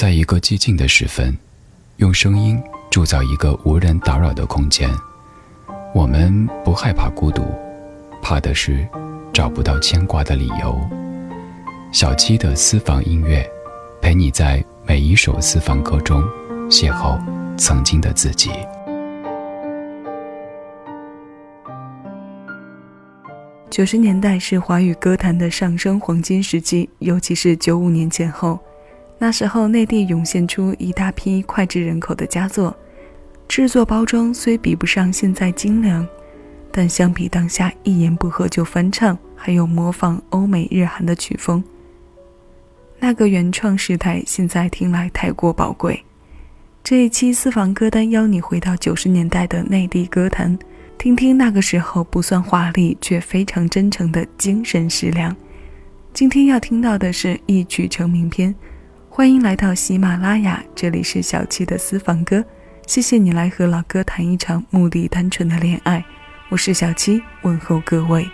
在一个寂静的时分，用声音铸造一个无人打扰的空间。我们不害怕孤独，怕的是找不到牵挂的理由。小七的私房音乐，陪你在每一首私房歌中邂逅曾经的自己。九十年代是华语歌坛的上升黄金时期，尤其是九五年前后，那时候内地涌现出一大批脍炙人口的佳作，制作包装虽比不上现在精良，但相比当下一言不合就翻唱，还有模仿欧美日韩的曲风，那个原创时代现在听来太过宝贵。这一期私房歌单邀你回到九十年代的内地歌坛。听听那个时候不算华丽却非常真诚的精神食粮。今天要听到的是一曲成名篇。欢迎来到喜马拉雅，这里是小七的私房歌。谢谢你来和老哥谈一场目的单纯的恋爱。我是小七，问候各位。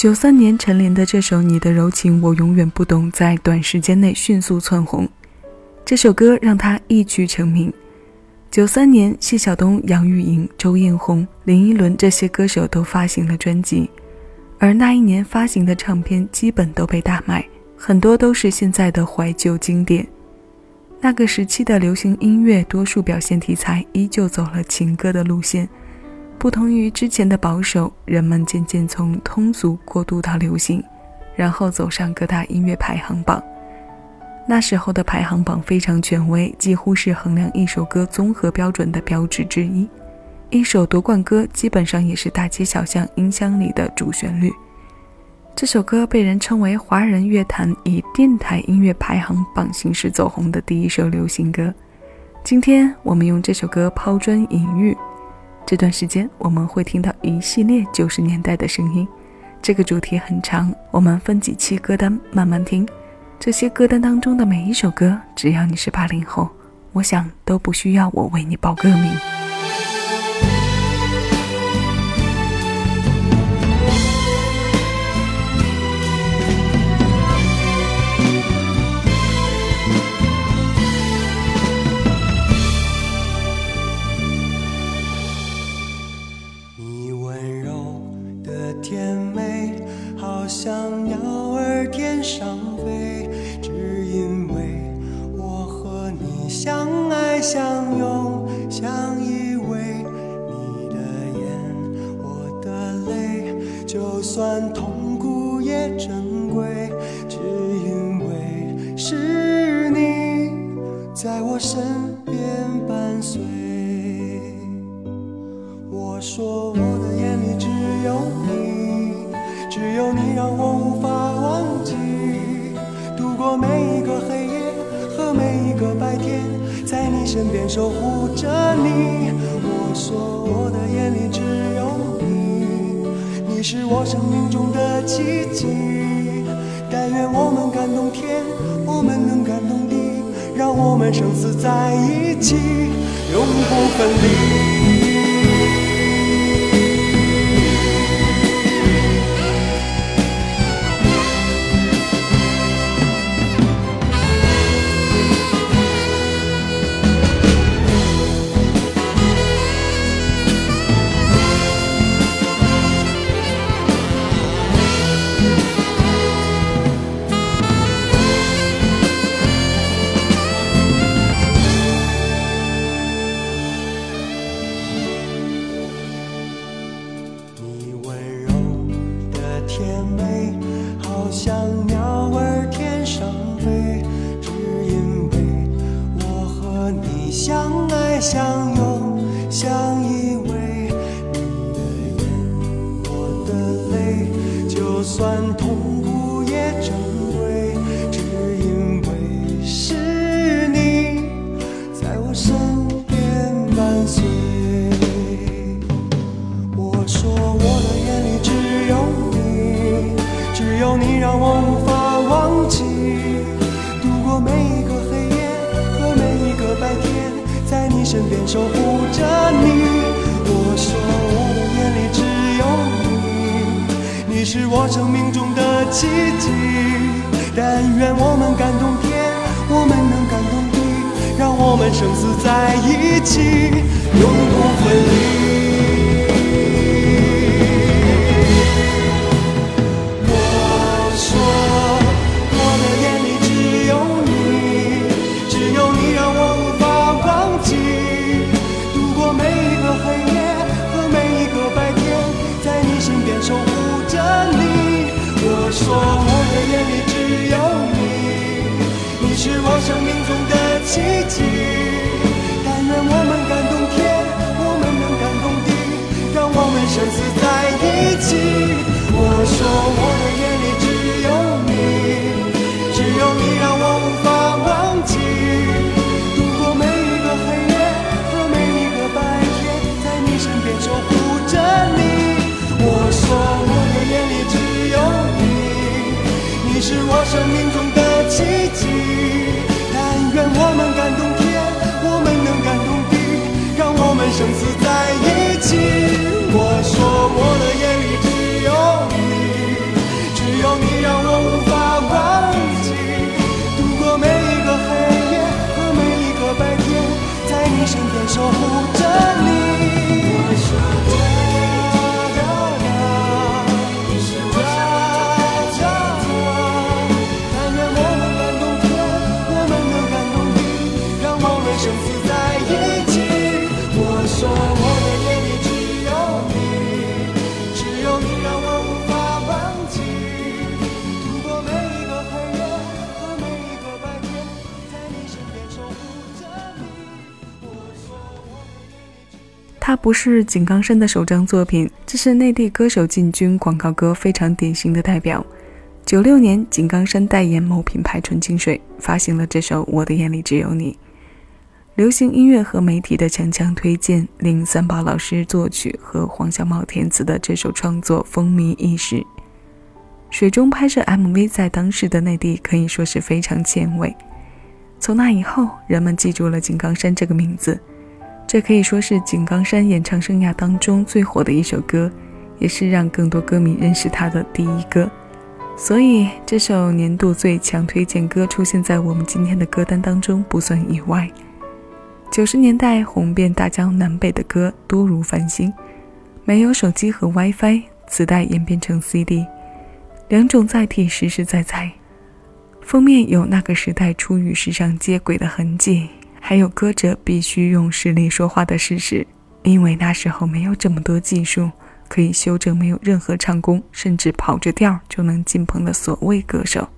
九三年陈琳的这首《你的柔情我永远不懂》在短时间内迅速窜红，这首歌让她一曲成名。九三年，谢晓东、杨钰莹、周艳红、林依轮这些歌手都发行了专辑，而那一年发行的唱片基本都被大卖，很多都是现在的怀旧经典。那个时期的流行音乐，多数表现题材依旧走了情歌的路线，不同于之前的保守，人们渐渐从通俗过渡到流行，然后走上各大音乐排行榜。那时候的排行榜非常权威，几乎是衡量一首歌综合标准的标志之一。一首夺冠歌基本上也是大街小巷音箱里的主旋律。这首歌被人称为华人乐坛以电台音乐排行榜形式走红的第一首流行歌。今天我们用这首歌抛砖引玉。这段时间我们会听到一系列九十年代的声音。这个主题很长，我们分几期歌单慢慢听。这些歌单当中的每一首歌，只要你是八零后，我想都不需要我为你报歌名。像鸟儿天上飞，只因为我和你相爱相拥，相依偎。你的眼，我的泪，就算痛苦也珍贵，只因为是你在我身身边守护着你。我说我的眼里只有你，你是我生命中的奇迹。但愿我们感动天，我们能感动地，让我们生死在一起，永不分离。甜美，好像鸟儿天上飞，只因为我和你相爱相身边守护着你。我说我的眼里只有你，你是我生命中的奇迹。但愿我们感动天，我们能感动地，让我们生死在一起，永不分离。生死在一起。我说我的眼里只有你，只有你让我无法忘记。度过每一个黑夜和每一个白天，在你身边守护着你。我说我的眼里只有你，你是我生命中不是井冈山的首张作品，这是内地歌手进军广告歌非常典型的代表。九六年，井冈山代言某品牌纯净水，发行了这首《我的眼里只有你》。流行音乐和媒体的强强推荐，令三宝老师作曲和黄小茂填词的这首创作风靡一时。水中拍摄 MV 在当时的内地可以说是非常前卫。从那以后，人们记住了井冈山这个名字，这可以说是井冈山演唱生涯当中最火的一首歌，也是让更多歌迷认识他的第一歌。所以，这首年度最强推荐歌出现在我们今天的歌单当中不算意外。九十年代红遍大江南北的歌多如繁星，没有手机和 WiFi，磁带演变成 CD，两种载体实实在在。封面有那个时代初与时尚接轨的痕迹，还有歌者必须用实力说话的事实，因为那时候没有这么多技术。可以修正没有任何唱功，甚至跑着调就能进棚的所谓歌手。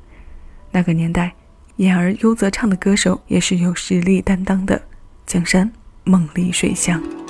那个年代，演而优则唱的歌手也是有实力担当的。江山梦里水乡。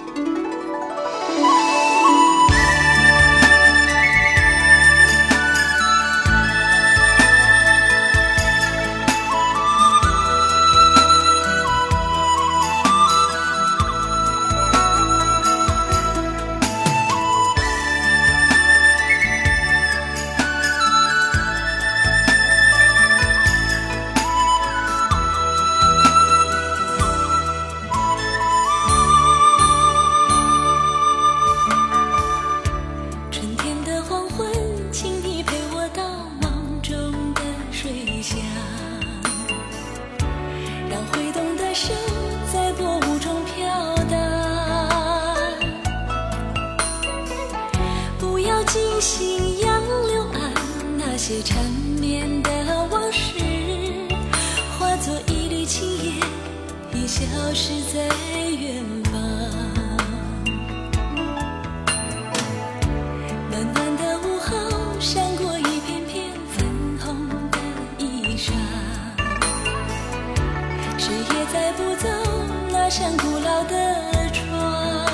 像古老的窗。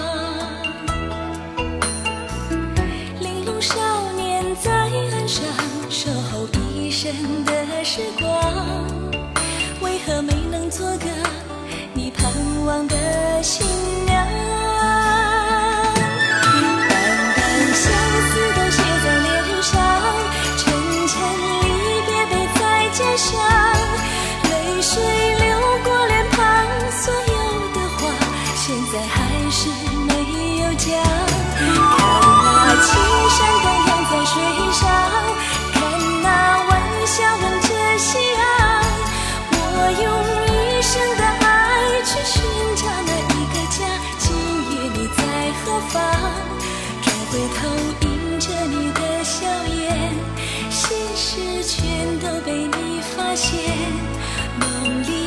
玲珑少年在岸上守候一生的时光，为何没能做个你？盼望的新全都被你发现。梦里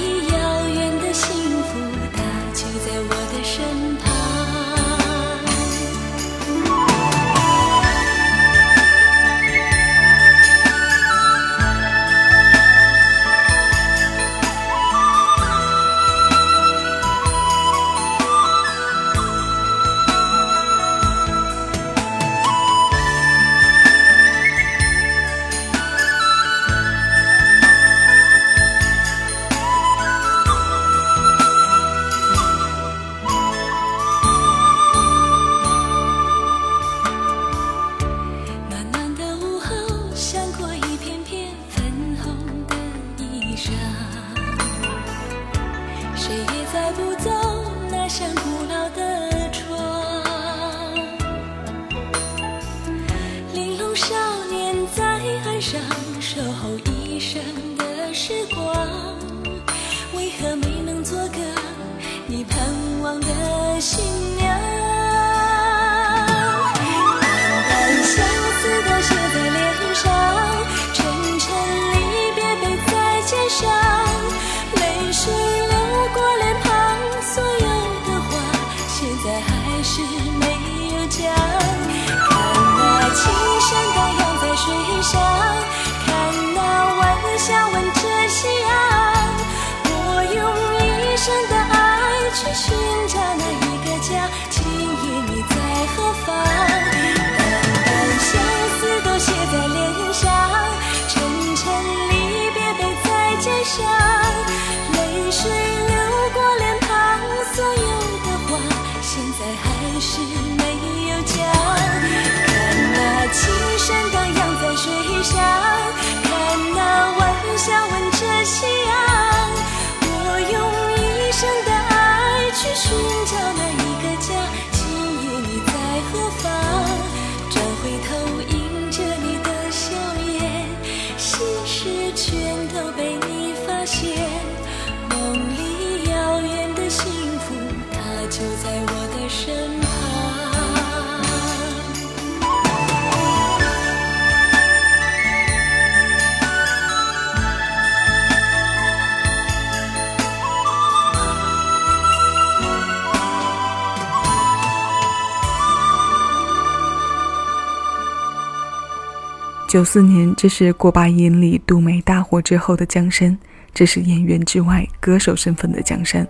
九四年，这是过把瘾里杜梅大火之后的江山，这是演员之外歌手身份的江山。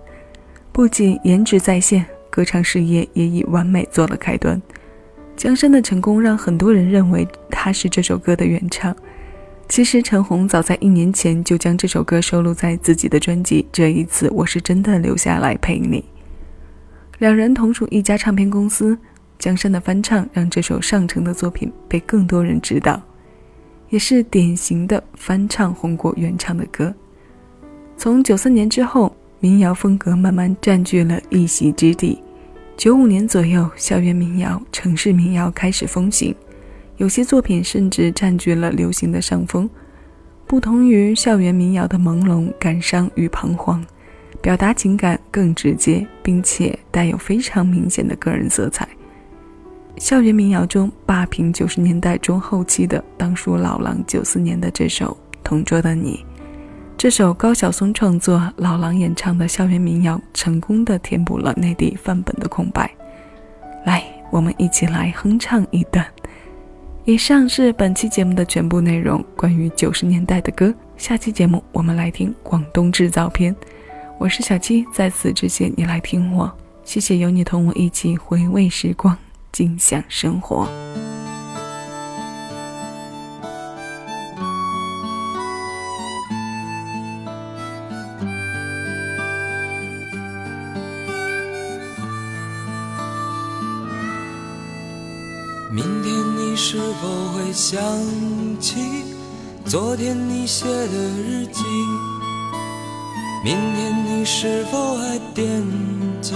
不仅颜值在线，歌唱事业也以完美做了开端。江山的成功让很多人认为他是这首歌的原唱。其实陈红早在一年前就将这首歌收录在自己的专辑《这一次我是真的留下来陪你》。两人同属一家唱片公司，江山的翻唱让这首上乘的作品被更多人知道。也是典型的翻唱红过原唱的歌。从九四年之后，民谣风格慢慢占据了一席之地。九五年左右，校园民谣、城市民谣开始风行，有些作品甚至占据了流行的上风。不同于校园民谣的朦胧、感伤与彷徨，表达情感更直接，并且带有非常明显的个人色彩。校园民谣中霸屏九十年代中后期的，当属老狼九四年的这首《同桌的你》。这首高晓松创作、老狼演唱的校园民谣，成功的填补了内地范本的空白。来，我们一起来哼唱一段。以上是本期节目的全部内容，关于九十年代的歌。下期节目我们来听广东制造篇。我是小七，在此之前你来听我，谢谢有你同我一起回味时光。尽享生活。明天你是否会想起昨天你写的日记？明天你是否还惦记？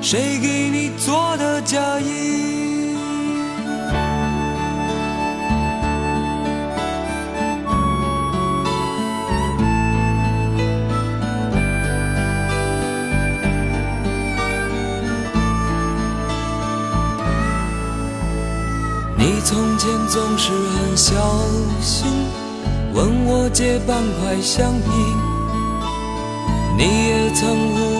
谁给你做的嫁衣？你从前总是很小心，问我借半块橡皮，你也曾无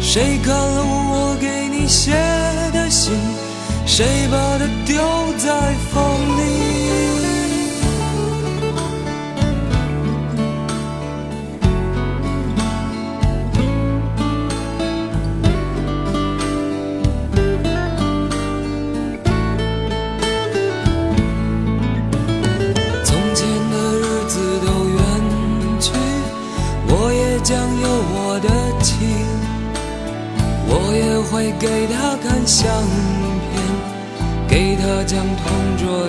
谁看了我给你写的信？谁把它丢在风里？会给他看相片，给他讲同桌